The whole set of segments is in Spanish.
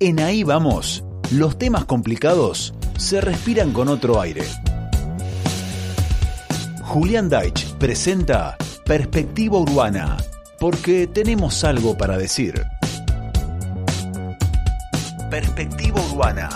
En Ahí Vamos, los temas complicados se respiran con otro aire. Julián Deitch presenta Perspectiva Urbana, porque tenemos algo para decir. Perspectiva Urbana.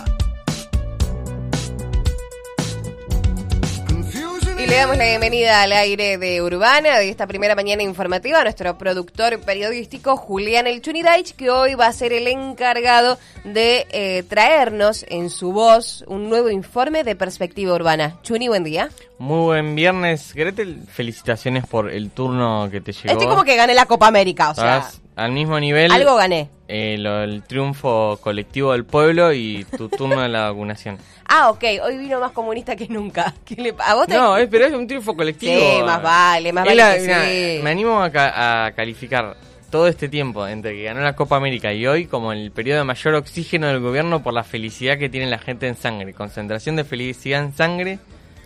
Damos la bienvenida al aire de Urbana de esta primera mañana informativa a nuestro productor periodístico Julián El Chunidaich, que hoy va a ser el encargado de eh, traernos en su voz un nuevo informe de perspectiva urbana. Chuni, buen día. Muy buen viernes, Gretel. Felicitaciones por el turno que te llegó. Estoy como que gané la Copa América, o sea, al mismo nivel. algo gané. eh, lo- el triunfo colectivo del pueblo y tu turno de la vacunación. Ah, ok, hoy vino más comunista que nunca. ¿Qué le- ¿A vos te... No, es, pero es un triunfo colectivo. Sí, más vale, más vale la- que mira, sí. Me animo a, ca- a calificar todo este tiempo entre que ganó la Copa América y hoy como el periodo de mayor oxígeno del gobierno por la felicidad que tiene la gente en sangre. Concentración de felicidad en sangre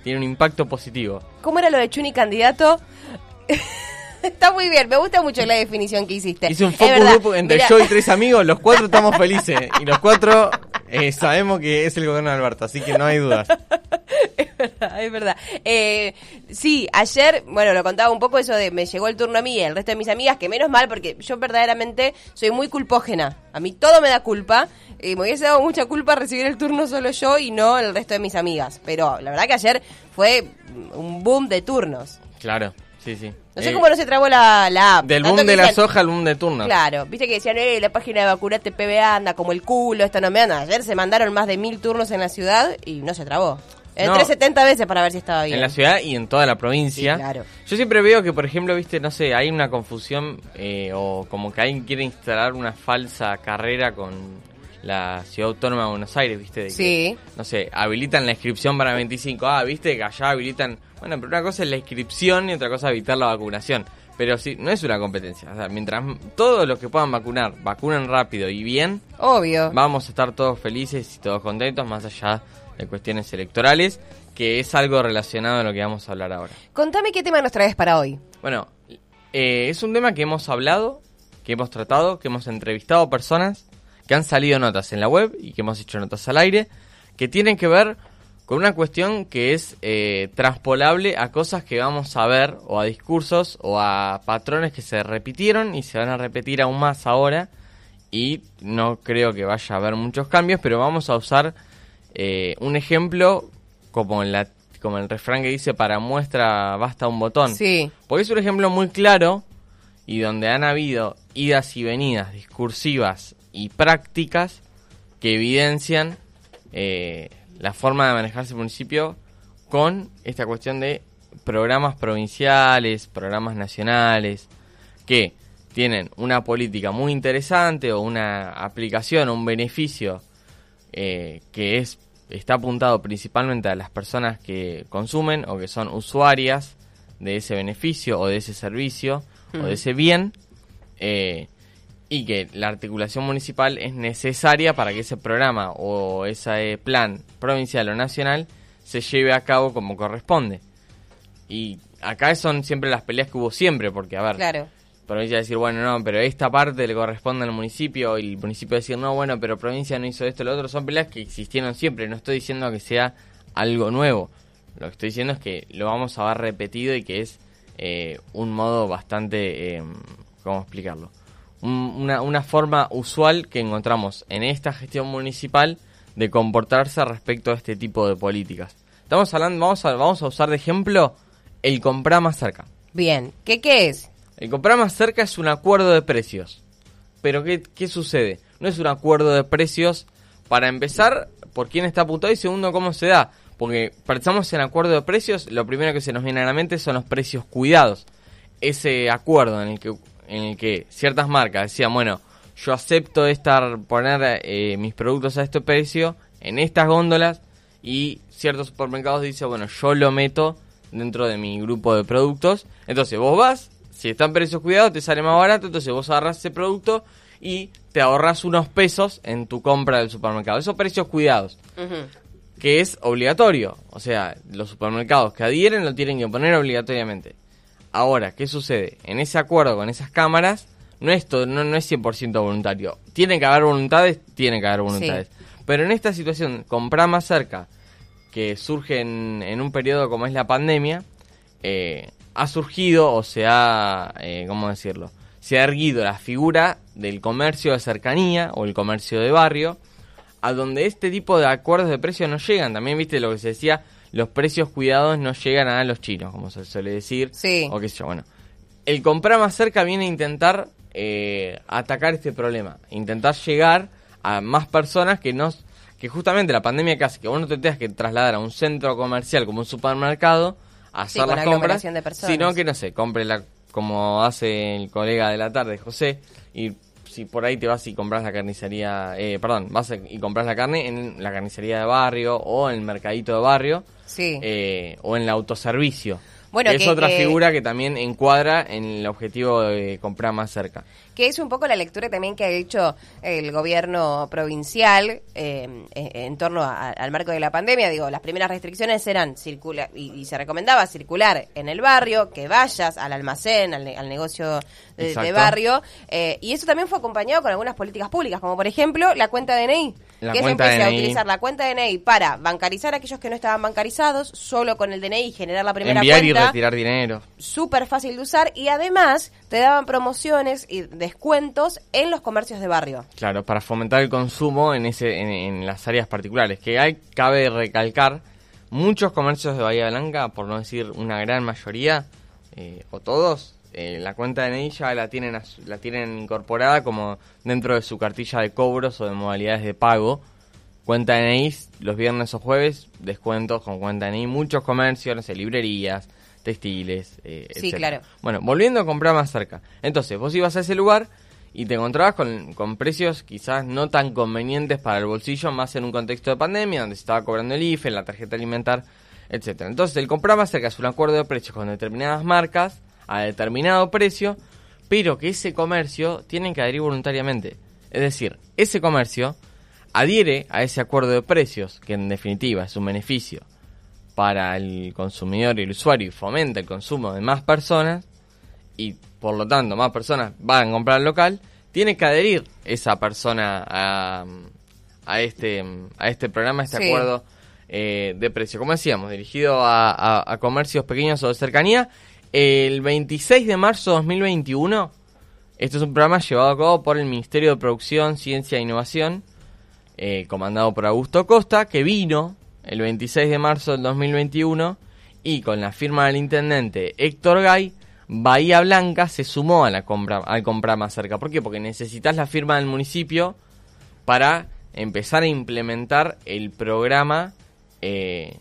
tiene un impacto positivo. ¿Cómo era lo de Chuni candidato? Está muy bien, me gusta mucho la definición que hiciste. Hice un focus group entre mira, yo y tres amigos, los cuatro estamos felices. Y los cuatro eh, sabemos que es el gobierno de Alberto, así que no hay dudas. Es verdad, es verdad. Eh, sí, ayer, bueno, lo contaba un poco eso de me llegó el turno a mí y el resto de mis amigas, que menos mal porque yo verdaderamente soy muy culpógena. A mí todo me da culpa. Y me hubiese dado mucha culpa recibir el turno solo yo y no el resto de mis amigas. Pero la verdad que ayer fue un boom de turnos. Claro, sí, sí. No sé Eh, cómo no se trabó la, la app. Del boom de la decían- soja al boom de turno. Claro, viste que decían, eh, la página de vacunate PBA anda como el culo, esto no me anda. Ayer se mandaron más de mil turnos en la ciudad y no se trabó. Entré No. 70 veces para ver si estaba bien. En la ciudad y en toda la provincia. Sí, claro. Yo siempre veo que, por ejemplo, viste, no sé, hay una confusión eh, o como que alguien quiere instalar una falsa carrera con la Ciudad Autónoma de Buenos Aires, viste. De que, Sí. no sé, habilitan la inscripción para 25. Ah, viste que allá habilitan. Bueno, pero una cosa es la inscripción y otra cosa es evitar la vacunación. Pero sí, no es una competencia. O sea, mientras todos los que puedan vacunar vacunen rápido y bien, Obvio. vamos a estar todos felices y todos contentos, más allá de cuestiones electorales, que es algo relacionado a lo que vamos a hablar ahora. Contame qué tema nos traes para hoy. Bueno, eh, es un tema que hemos hablado, que hemos tratado, que hemos entrevistado personas, que han salido notas en la web y que hemos hecho notas al aire, que tienen que ver con una cuestión que es eh, transpolable a cosas que vamos a ver, o a discursos, o a patrones que se repitieron y se van a repetir aún más ahora. Y no creo que vaya a haber muchos cambios, pero vamos a usar eh, un ejemplo como, en la, como el refrán que dice, para muestra basta un botón. Sí. Porque es un ejemplo muy claro y donde han habido idas y venidas discursivas y prácticas que evidencian eh, la forma de manejarse el municipio con esta cuestión de programas provinciales, programas nacionales, que tienen una política muy interesante o una aplicación o un beneficio eh, que es está apuntado principalmente a las personas que consumen o que son usuarias de ese beneficio o de ese servicio o de ese bien eh, y que la articulación municipal es necesaria para que ese programa o ese plan provincial o nacional se lleve a cabo como corresponde. Y acá son siempre las peleas que hubo siempre, porque a ver, Claro. provincia decir, bueno, no, pero esta parte le corresponde al municipio y el municipio decir, no, bueno, pero provincia no hizo esto, lo otro, son peleas que existieron siempre, no estoy diciendo que sea algo nuevo, lo que estoy diciendo es que lo vamos a ver repetido y que es eh, un modo bastante, eh, ¿cómo explicarlo? Un- una, una forma usual que encontramos en esta gestión municipal de comportarse respecto a este tipo de políticas. Estamos hablando, vamos a, vamos a usar de ejemplo el comprar más cerca. Bien. ¿Qué qué es? El comprar más cerca es un acuerdo de precios. Pero ¿qué, qué sucede? No es un acuerdo de precios para empezar por quién está apuntado y segundo cómo se da. Porque pensamos en acuerdo de precios, lo primero que se nos viene a la mente son los precios cuidados. Ese acuerdo en el que, en el que ciertas marcas decían, bueno, yo acepto estar poner eh, mis productos a este precio en estas góndolas y ciertos supermercados dicen, bueno, yo lo meto dentro de mi grupo de productos. Entonces vos vas, si está en precios cuidados te sale más barato, entonces vos agarras ese producto y te ahorras unos pesos en tu compra del supermercado. Esos precios cuidados, que es obligatorio. O sea, los supermercados que adhieren lo tienen que poner obligatoriamente. Ahora, ¿qué sucede? En ese acuerdo con esas cámaras no es, to- no, no es 100% voluntario. Tiene que haber voluntades, tiene que haber voluntades. Pero en esta situación, comprar más cerca, que surge en, en un periodo como es la pandemia, eh, ha surgido o se ha, eh, ¿cómo decirlo? Se ha erguido la figura del comercio de cercanía o el comercio de barrio, a donde este tipo de acuerdos de precios no llegan. También viste lo que se decía, los precios cuidados no llegan a los chinos, como se suele decir. Sí. O qué sé yo, bueno. El comprar más cerca viene a intentar eh, atacar este problema, intentar llegar a más personas que no que justamente la pandemia hace que vos no te tengas que trasladar a un centro comercial como un supermercado a Sí, hacer con las compras, aglomeración de personas. sino que no sé, compre la como hace el colega de la tarde, José, y si por ahí te vas y compras la carnicería, eh, perdón, vas y compras la carne en la carnicería de barrio o en el mercadito de barrio Sí. eh, o en el autoservicio. Bueno, es que, otra figura que también encuadra en el objetivo de comprar más cerca. que es un poco la lectura también que ha hecho el gobierno provincial eh, en, torno a- al marco de la pandemia. Digo, las primeras restricciones eran circular y, y se recomendaba circular en el barrio, que vayas al almacén, al, ne- al negocio de, de barrio. eh, y eso también fue acompañado con algunas políticas públicas, como por ejemplo la cuenta DNI. La que se cuenta empiece a utilizar la cuenta DNI para bancarizar a aquellos que no estaban bancarizados, solo con el DNI generar la primera Enviar y cuenta retirar dinero. súper fácil de usar y además te daban promociones y descuentos en los comercios de barrio. Claro, para fomentar el consumo en ese en, en las áreas particulares. Que hay, cabe recalcar, muchos comercios de Bahía Blanca, por no decir una gran mayoría, eh, o todos, eh, la cuenta de ya la tienen, la tienen incorporada como dentro de su cartilla de cobros o de modalidades de pago. Cuenta de DNI los viernes o jueves, descuentos con cuenta de DNI, muchos comercios, no sé, librerías, textiles, eh, Sí, etcétera. claro. Bueno, volviendo a comprar más cerca. Entonces, vos ibas a ese lugar y te encontrabas con, con precios quizás no tan convenientes para el bolsillo, más en un contexto de pandemia, donde se estaba cobrando el IFE, la tarjeta alimentar, etcétera. Entonces, el comprar más cerca es un acuerdo de precios con determinadas marcas a determinado precio, pero que ese comercio tiene que adherir voluntariamente. Es decir, ese comercio adhiere a ese acuerdo de precios, que en definitiva es un beneficio para el consumidor y el usuario y fomenta el consumo de más personas y por lo tanto más personas van a comprar al local, tiene que adherir esa persona a, a este a este programa, a este Sí. acuerdo eh, de precio. Como decíamos, dirigido a, a- a comercios pequeños o de cercanía. El 26 de marzo de 2021, este es un programa llevado a cabo por el Ministerio de Producción, Ciencia e Innovación, eh, comandado por Augusto Costa, que vino el 26 de marzo del 2021 y con la firma del intendente Héctor Gay, Bahía Blanca se sumó a la compra, al comprar más cerca. ¿Por qué? Porque necesitas la firma del municipio para empezar a implementar el programa eh,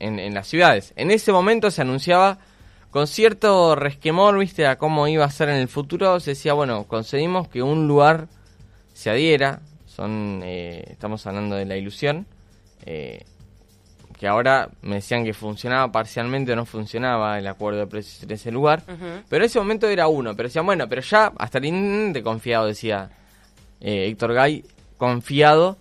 en, en las ciudades. En ese momento se anunciaba con cierto resquemor, viste, a cómo iba a ser en el futuro. Se decía, bueno, conseguimos que un lugar se adhiera. Son, eh, estamos hablando de la ilusión. eh, que ahora me decían que funcionaba parcialmente o no funcionaba el acuerdo de precios en ese lugar. Pero en ese momento era uno. Pero decían, bueno, pero ya hasta el intendente confiado, decía eh, Héctor Gay, confiado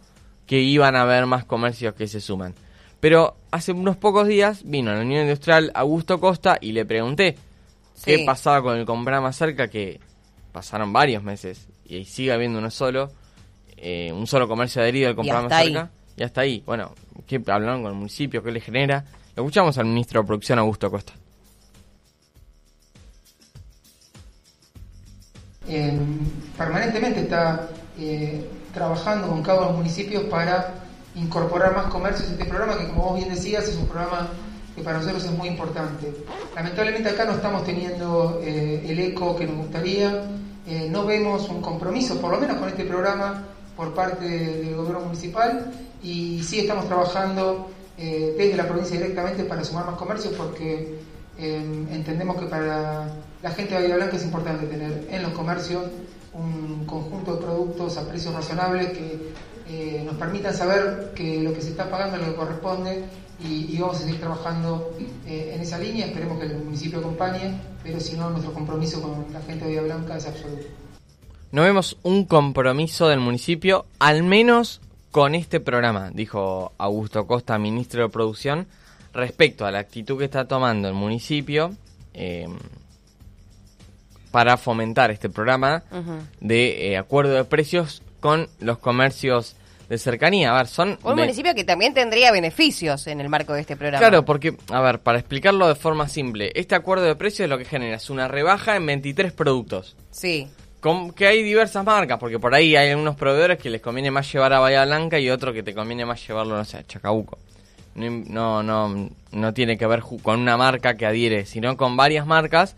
que iban a haber más comercios que se suman. Pero hace unos pocos días vino a la Unión Industrial Augusto Costa y le pregunté qué pasaba con el comprar más cerca, que pasaron varios meses y sigue habiendo uno solo, eh, un solo comercio adherido al comprar más hasta ahí. cerca. Y hasta ahí. Bueno, ¿qué hablaron con el municipio? ¿Qué le genera? Lo escuchamos al ministro de Producción, Augusto Costa. eh, permanentemente está eh, trabajando con cada uno de los municipios para incorporar más comercios a este programa, que como vos bien decías, es un programa que para nosotros es muy importante. Lamentablemente acá no estamos teniendo eh, el eco que nos gustaría, eh, no vemos un compromiso, por lo menos con este programa, por parte del gobierno municipal y sí estamos trabajando eh, desde la provincia directamente para sumar más comercios porque eh, entendemos que para la gente de Bahía Blanca es importante tener en los comercios un conjunto de productos a precios razonables que eh, nos permitan saber que lo que se está pagando es lo que corresponde y, y vamos a seguir trabajando eh, en esa línea. Esperemos que el municipio acompañe, pero si no, nuestro compromiso con la gente de Bahía Blanca es absoluto. No vemos un compromiso del municipio, al menos con este programa, dijo Augusto Costa, ministro de Producción, respecto a la actitud que está tomando el municipio, eh, para fomentar este programa de eh, acuerdo de precios con los comercios de cercanía. A ver, son... Un municipio que también tendría beneficios en el marco de este programa. Claro, porque, a ver, para explicarlo de forma simple, este acuerdo de precios lo que genera es una rebaja en 23 productos. Sí. Con, que hay diversas marcas, porque por ahí hay algunos proveedores que les conviene más llevar a Bahía Blanca y otro que te conviene más llevarlo, no sé, a Chacabuco. No, no, no, tiene que ver con una marca que adhiere, sino con varias marcas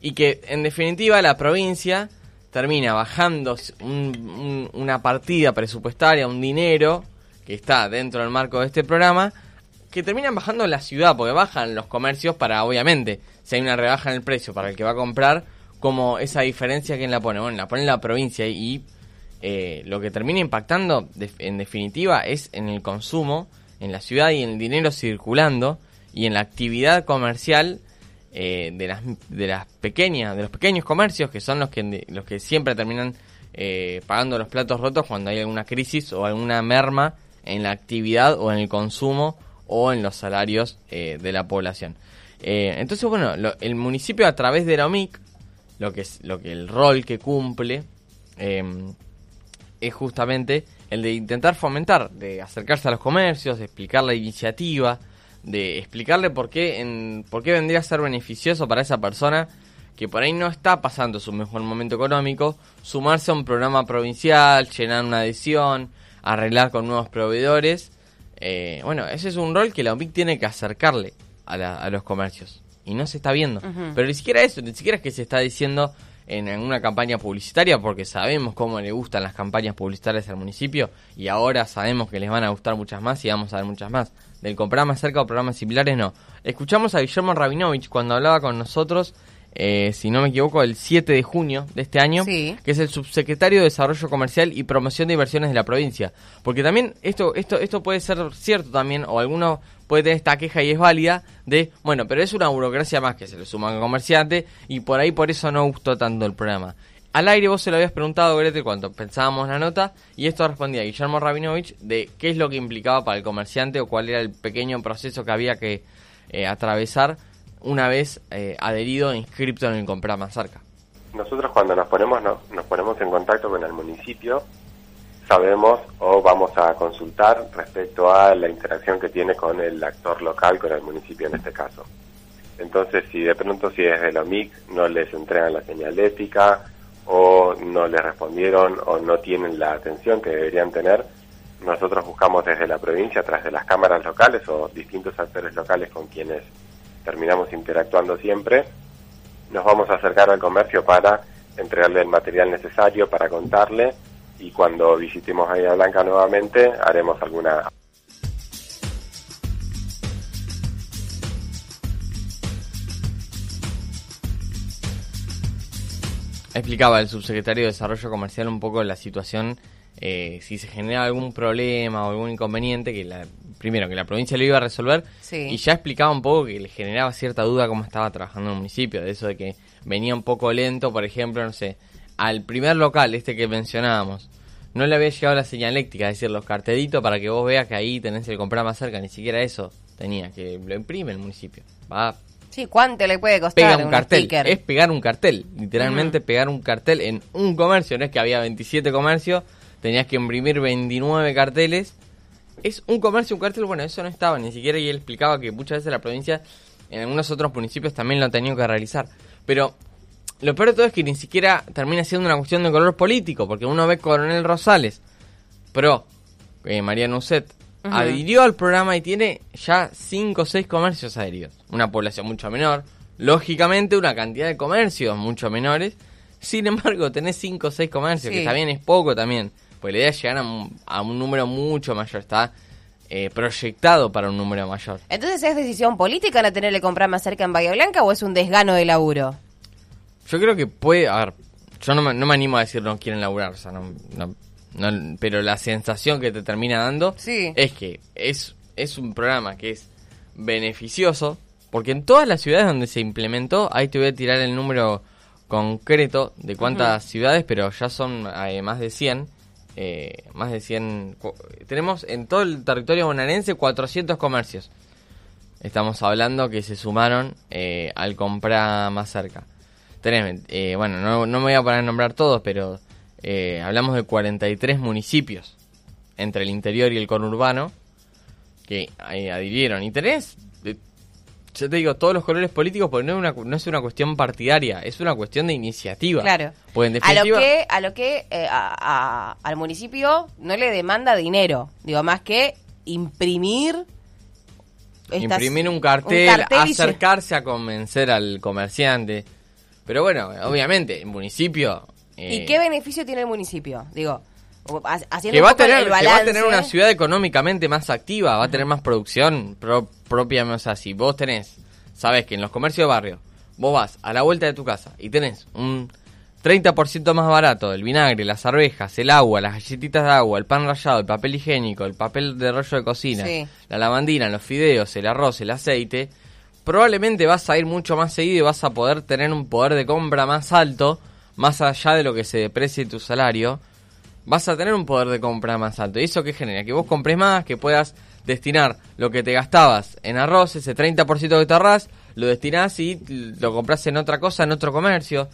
y que en definitiva la provincia termina bajando un- un- una partida presupuestaria, un dinero que está dentro del marco de este programa, que terminan bajando en la ciudad, porque bajan los comercios para, obviamente, si hay una rebaja en el precio para el que va a comprar, como esa diferencia, ¿quién la pone? Bueno, la pone la provincia y eh, lo que termina impactando, en definitiva, es en el consumo, en la ciudad y en el dinero circulando y en la actividad comercial eh, de las de las pequeñas de los pequeños comercios que son los que los que siempre terminan eh, pagando los platos rotos cuando hay alguna crisis o alguna merma en la actividad o en el consumo o en los salarios eh, de la población. Eh, entonces bueno lo- el municipio a través de la OMIC lo que es lo que el rol que cumple eh, es justamente el de intentar fomentar, de acercarse a los comercios, de explicar la iniciativa, de explicarle por qué, en, por qué vendría a ser beneficioso para esa persona que por ahí no está pasando su mejor momento económico, sumarse a un programa provincial, llenar una adhesión, arreglar con nuevos proveedores. Eh, bueno, ese es un rol que la OMIC tiene que acercarle a, la- a los comercios. Y no se está viendo. Pero ni siquiera eso, ni siquiera es que se está diciendo en, en una campaña publicitaria, porque sabemos cómo le gustan las campañas publicitarias al municipio y ahora sabemos que les van a gustar muchas más y vamos a ver muchas más. Del más cerca o programas similares, no. Escuchamos a Guillermo Rabinovich cuando hablaba con nosotros, eh, si no me equivoco, el 7 de junio de este año, Sí. que es el subsecretario de Desarrollo Comercial y Promoción de Inversiones de la provincia. Porque también esto, esto, esto puede ser cierto también, o alguno puede tener esta queja y es válida, de, bueno, pero es una burocracia más que se le suma al comerciante y por ahí por eso no gustó tanto el programa. Al aire vos se lo habías preguntado, Gretel, cuando pensábamos la nota, y esto respondía Guillermo Rabinovich de qué es lo que implicaba para el comerciante o cuál era el pequeño proceso que había que eh, atravesar una vez eh, adherido e inscripto en el comprar más cerca. Nosotros cuando nos ponemos no- nos ponemos en contacto con el municipio sabemos o vamos a consultar respecto a la interacción que tiene con el actor local, con el municipio en este caso. Entonces, si de pronto si desde la OMIC no les entregan la señal ética o no les respondieron o no tienen la atención que deberían tener, nosotros buscamos desde la provincia, a través de las cámaras locales o distintos actores locales con quienes terminamos interactuando siempre, nos vamos a acercar al comercio para entregarle el material necesario, para contarle y cuando visitemos Bahía Blanca nuevamente haremos alguna Explicaba el subsecretario de Desarrollo Comercial un poco la situación, eh, si se genera algún problema o algún inconveniente, que la, primero que la provincia lo iba a resolver, Sí. y ya explicaba un poco que le generaba cierta duda cómo estaba trabajando el municipio, de eso de que venía un poco lento, por ejemplo, no sé, al primer local, este que mencionábamos, no le había llegado la señal eléctrica, es decir, los cartelitos para que vos veas que ahí tenés el comprar más cerca, ni siquiera eso tenía, que lo imprime el municipio. Va Sí, ¿cuánto le puede costar pega un un cartel. sticker? Es pegar un cartel. Literalmente pegar un cartel en un comercio. No es que había 27 comercios. Tenías que imprimir 29 carteles. Es un comercio, un cartel. Bueno, eso no estaba ni siquiera. Y él explicaba que muchas veces la provincia, en algunos otros municipios, también lo han tenido que realizar. Pero lo peor de todo es que ni siquiera termina siendo una cuestión de color político. Porque uno ve Coronel Rosales, pro eh, Mariano Uset, adhirió al programa y tiene ya 5 o 6 comercios adheridos. Una población mucho menor. Lógicamente, una cantidad de comercios mucho menores. Sin embargo, tenés 5 o 6 comercios, Sí. que también es poco también. Pues la idea es llegar a un, a un número mucho mayor. Está eh, proyectado para un número mayor. Entonces, ¿es decisión política no tenerle comprar más cerca en Bahía Blanca o es un desgano de laburo? Yo creo que puede, a ver, yo no me, no me animo a decir no quieren laburar, o sea, no, no- no- pero la sensación que te termina dando Sí. es que es, es un programa que es beneficioso, porque en todas las ciudades donde se implementó, ahí te voy a tirar el número concreto de cuántas ciudades, pero ya son eh, más de 100, eh, más de 100, cu- tenemos en todo el territorio bonaerense 400 comercios. Estamos hablando que se sumaron eh, al comprar más cerca. tenés, eh, bueno, no, no me voy a poner a nombrar todos, pero eh, hablamos de 43 municipios entre el interior y el conurbano que eh, adhirieron. Y tenés, eh, yo te digo, todos los colores políticos, porque no es una, no es una cuestión partidaria, es una cuestión de iniciativa. Claro. Pues en A lo que, a lo que eh, a- a- al municipio no le demanda dinero, digo, más que imprimir. estas- imprimir un cartel, cartel y se- acercarse a convencer al comerciante. Pero bueno, obviamente, el municipio... eh, ¿Y qué beneficio tiene el municipio? Digo, haciendo que un va, a tener, el que va a tener una ciudad económicamente más activa, va a tener más producción pro- propia. O sea, si vos tenés, sabes que en los comercios de barrio, vos vas a la vuelta de tu casa y tenés un 30% más barato el vinagre, las arvejas, el agua, las galletitas de agua, el pan rallado, el papel higiénico, el papel de rollo de cocina, Sí. la lavandina, los fideos, el arroz, el aceite, probablemente vas a ir mucho más seguido y vas a poder tener un poder de compra más alto, más allá de lo que se deprecie tu salario, vas a tener un poder de compra más alto. ¿Y eso qué genera? Que vos compres más, que puedas destinar lo que te gastabas en arroz, ese 30% que te ahorrás, lo destinás y lo compras en otra cosa, en otro comercio.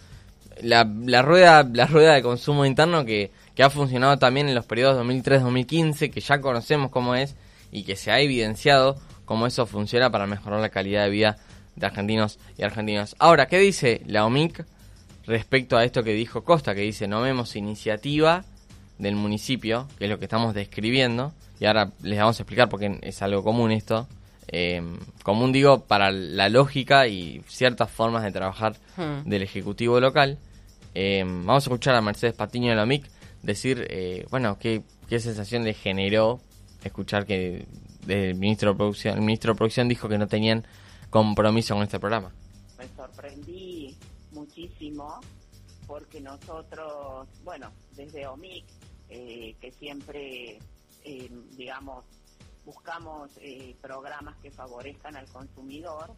La, la rueda la rueda de consumo interno que, que ha funcionado también en los periodos 2003-2015, que ya conocemos cómo es y que se ha evidenciado cómo eso funciona para mejorar la calidad de vida de argentinos y argentinas. Ahora, ¿qué dice la OMIC respecto a esto que dijo Costa? Que dice, no vemos iniciativa del municipio, que es lo que estamos describiendo, y ahora les vamos a explicar porque es algo común esto. Eh, común digo para la lógica y ciertas formas de trabajar Hmm. del Ejecutivo local. Eh, vamos a escuchar a Mercedes Patiño de la OMIC decir, eh, bueno, qué, qué sensación le generó escuchar que el ministro de producción, el ministro de producción dijo que no tenían compromiso con este programa. me sorprendí porque nosotros, bueno, desde OMIC, eh, que siempre, eh, digamos, buscamos eh, programas que favorezcan al consumidor,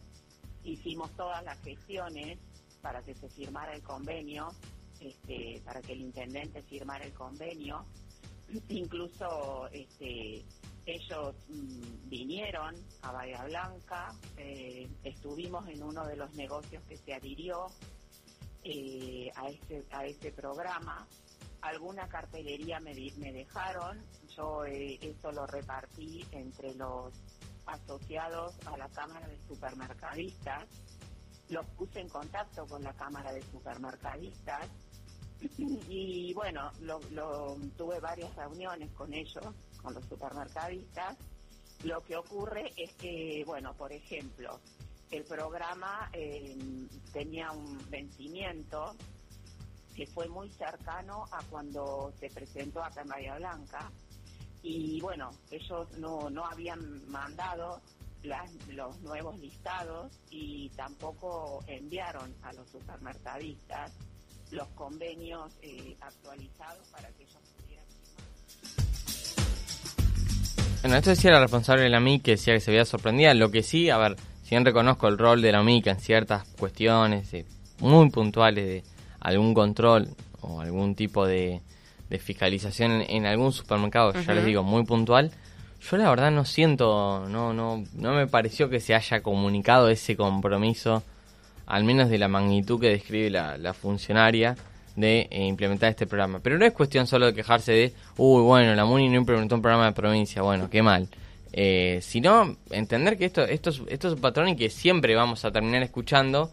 hicimos todas las gestiones para que se firmara el convenio, este, para que el intendente firmara el convenio, incluso este, ellos mm, vinieron a Bahía Blanca, estuvimos en uno de los negocios que se adhirió eh, a, este, a este programa. Alguna cartelería me, me dejaron, yo eh, eso lo repartí entre los asociados a la Cámara de Supermercadistas, los puse en contacto con la Cámara de Supermercadistas y bueno, lo- tuve varias reuniones con ellos, con los supermercadistas. Lo que ocurre es que, bueno, por ejemplo, el programa eh, tenía un vencimiento que fue muy cercano a cuando se presentó acá en Bahía Blanca y bueno, ellos no, no habían mandado las- los nuevos listados y tampoco enviaron a los supermercadistas los convenios eh, actualizados para que ellos pudieran. Bueno, esto decía la responsable de la MIC que decía que se veía sorprendida. Lo que sí, a ver, si bien reconozco el rol de la MIC en ciertas cuestiones eh, muy puntuales de algún control o algún tipo de, de fiscalización en, en algún supermercado, ya les digo, muy puntual. Yo la verdad no siento, no, no, no me pareció que se haya comunicado ese compromiso, al menos de la magnitud que describe la, la funcionaria de eh, implementar este programa. Pero no es cuestión solo de quejarse de, uy, bueno, la MUNI no implementó un programa de provincia, bueno, qué mal. Eh, sino entender que esto, esto, es, esto es un patrón y que siempre vamos a terminar escuchando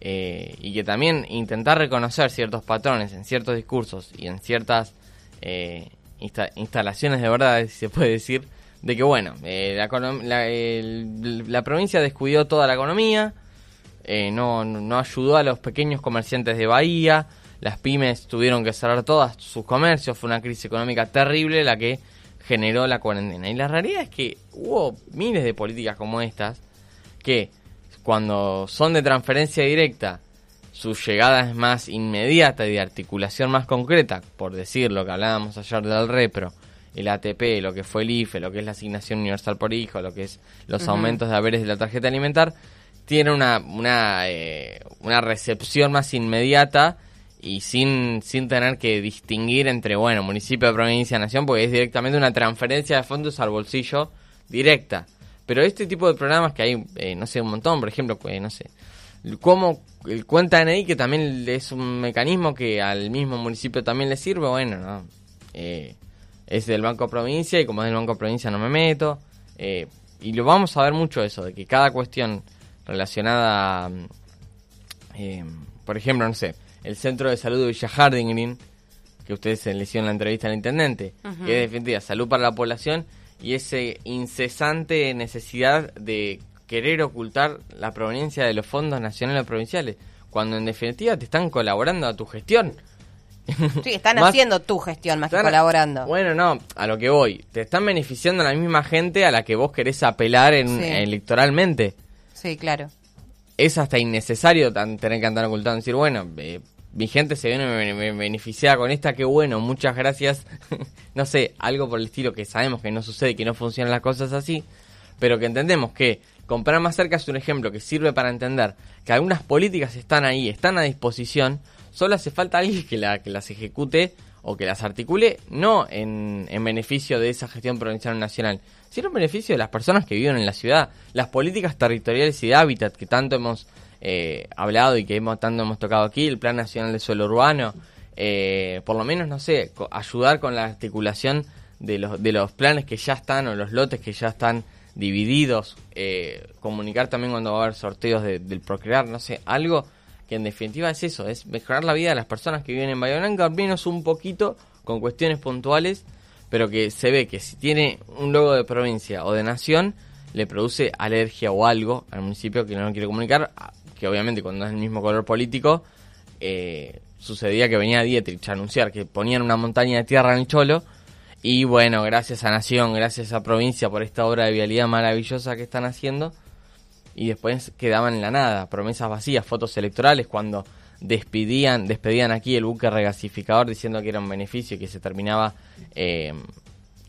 eh, y que también intentar reconocer ciertos patrones en ciertos discursos y en ciertas eh, insta- instalaciones de verdad, si se puede decir, de que bueno, eh, la, la, la provincia descuidó toda la economía, eh, no, no ayudó a los pequeños comerciantes de Bahía, las pymes tuvieron que cerrar todas sus comercios, fue una crisis económica terrible la que generó la cuarentena. Y la realidad es que hubo miles de políticas como estas que cuando son de transferencia directa, su llegada es más inmediata y de articulación más concreta, por decir lo que hablábamos ayer del repro, el ATP, lo que fue el IFE, lo que es la asignación universal por hijo, lo que es los aumentos de haberes de la tarjeta alimentar, tiene una, una, eh, una recepción más inmediata y sin, sin tener que distinguir entre, bueno, municipio, provincia, nación, porque es directamente una transferencia de fondos al bolsillo directa. Pero este tipo de programas que hay, eh, no sé, un montón, por ejemplo, eh, no sé, ¿Cómo el cuenta DNI, que también es un mecanismo que al mismo municipio también le sirve? Bueno, no. Eh, es del Banco Provincia y como es del Banco Provincia no me meto. Eh, y lo vamos a ver mucho eso, de que cada cuestión relacionada, eh, por ejemplo, no sé, el Centro de Salud de Villa Harding Green, que ustedes le hicieron la entrevista al intendente, que es definitiva salud para la población y esa incesante necesidad de querer ocultar la proveniencia de los fondos nacionales o provinciales, cuando en definitiva te están colaborando a tu gestión. Sí, están haciendo tu gestión más que colaborando. Bueno, no, a lo que voy. Te están beneficiando a la misma gente a la que vos querés apelar en, electoralmente. Sí, claro. Es hasta innecesario tener que andar ocultando. Decir, bueno, eh, mi gente se viene beneficiada con esta, qué bueno, muchas gracias. no sé, algo por el estilo que sabemos que no sucede, que no funcionan las cosas así, pero que entendemos que comprar más cerca es un ejemplo que sirve para entender que algunas políticas están ahí, están a disposición, solo hace falta alguien que, la, que las ejecute o que las articule, no en, en beneficio de esa gestión provincial o nacional, sino en beneficio de las personas que viven en la ciudad. Las políticas territoriales y de hábitat que tanto hemos eh, hablado y que hemos, tanto hemos tocado aquí, el Plan Nacional de Suelo Urbano, eh, por lo menos, no sé, ayudar con la articulación de los, de los planes que ya están o los lotes que ya están divididos, eh, comunicar también cuando va a haber sorteos del Procrear, no sé, algo que en definitiva es eso, es mejorar la vida de las personas que viven en Bahía Blanca, al menos un poquito con cuestiones puntuales, pero que se ve que si tiene un logo de provincia o de nación, le produce alergia o algo al municipio que no lo quiere comunicar, que obviamente cuando es el mismo color político, eh, sucedía que venía Dietrich a anunciar que ponían una montaña de tierra en el Cholo, y bueno, gracias a Nación, gracias a Provincia por esta obra de vialidad maravillosa que están haciendo, y después quedaban en la nada, promesas vacías, fotos electorales cuando despedían, despedían aquí el buque regasificador diciendo que era un beneficio y que se terminaba eh,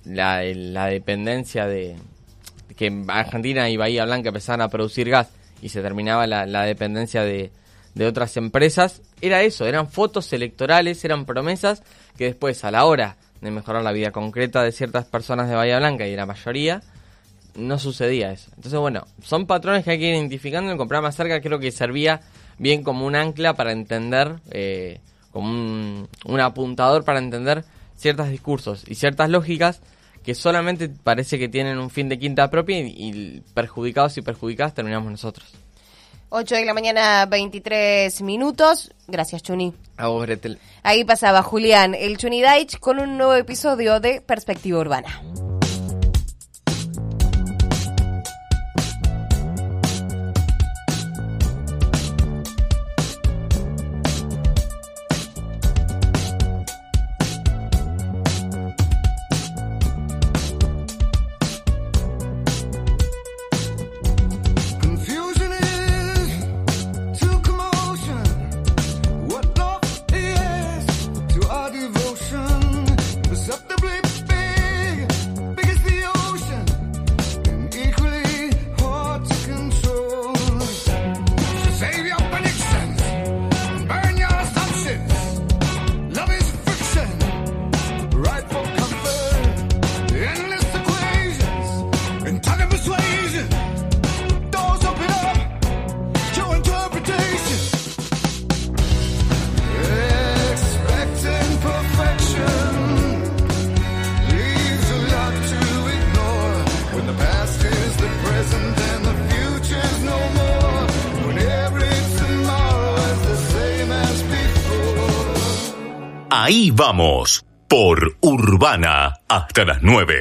la, dependencia de que Argentina y Bahía Blanca empezaran a producir gas y se terminaba la, dependencia de, de otras empresas, era eso, eran fotos electorales, eran promesas que después a la hora de mejorar la vida concreta de ciertas personas de Bahía Blanca y de la mayoría, no sucedía eso. Entonces, bueno, son patrones que hay que ir identificando. El comprar más cerca creo que servía bien como un ancla para entender, eh, como un, apuntador para entender ciertos discursos y ciertas lógicas que solamente parece que tienen un fin de quinta propia y, perjudicados y perjudicadas terminamos nosotros. 8 de la mañana, 23 minutos. Gracias, Chuni. A vos, Gretel. Ahí pasaba Julián, el Chuni Daich, con un nuevo episodio de Perspectiva Urbana. Ahí vamos, por Urbana, hasta las 9.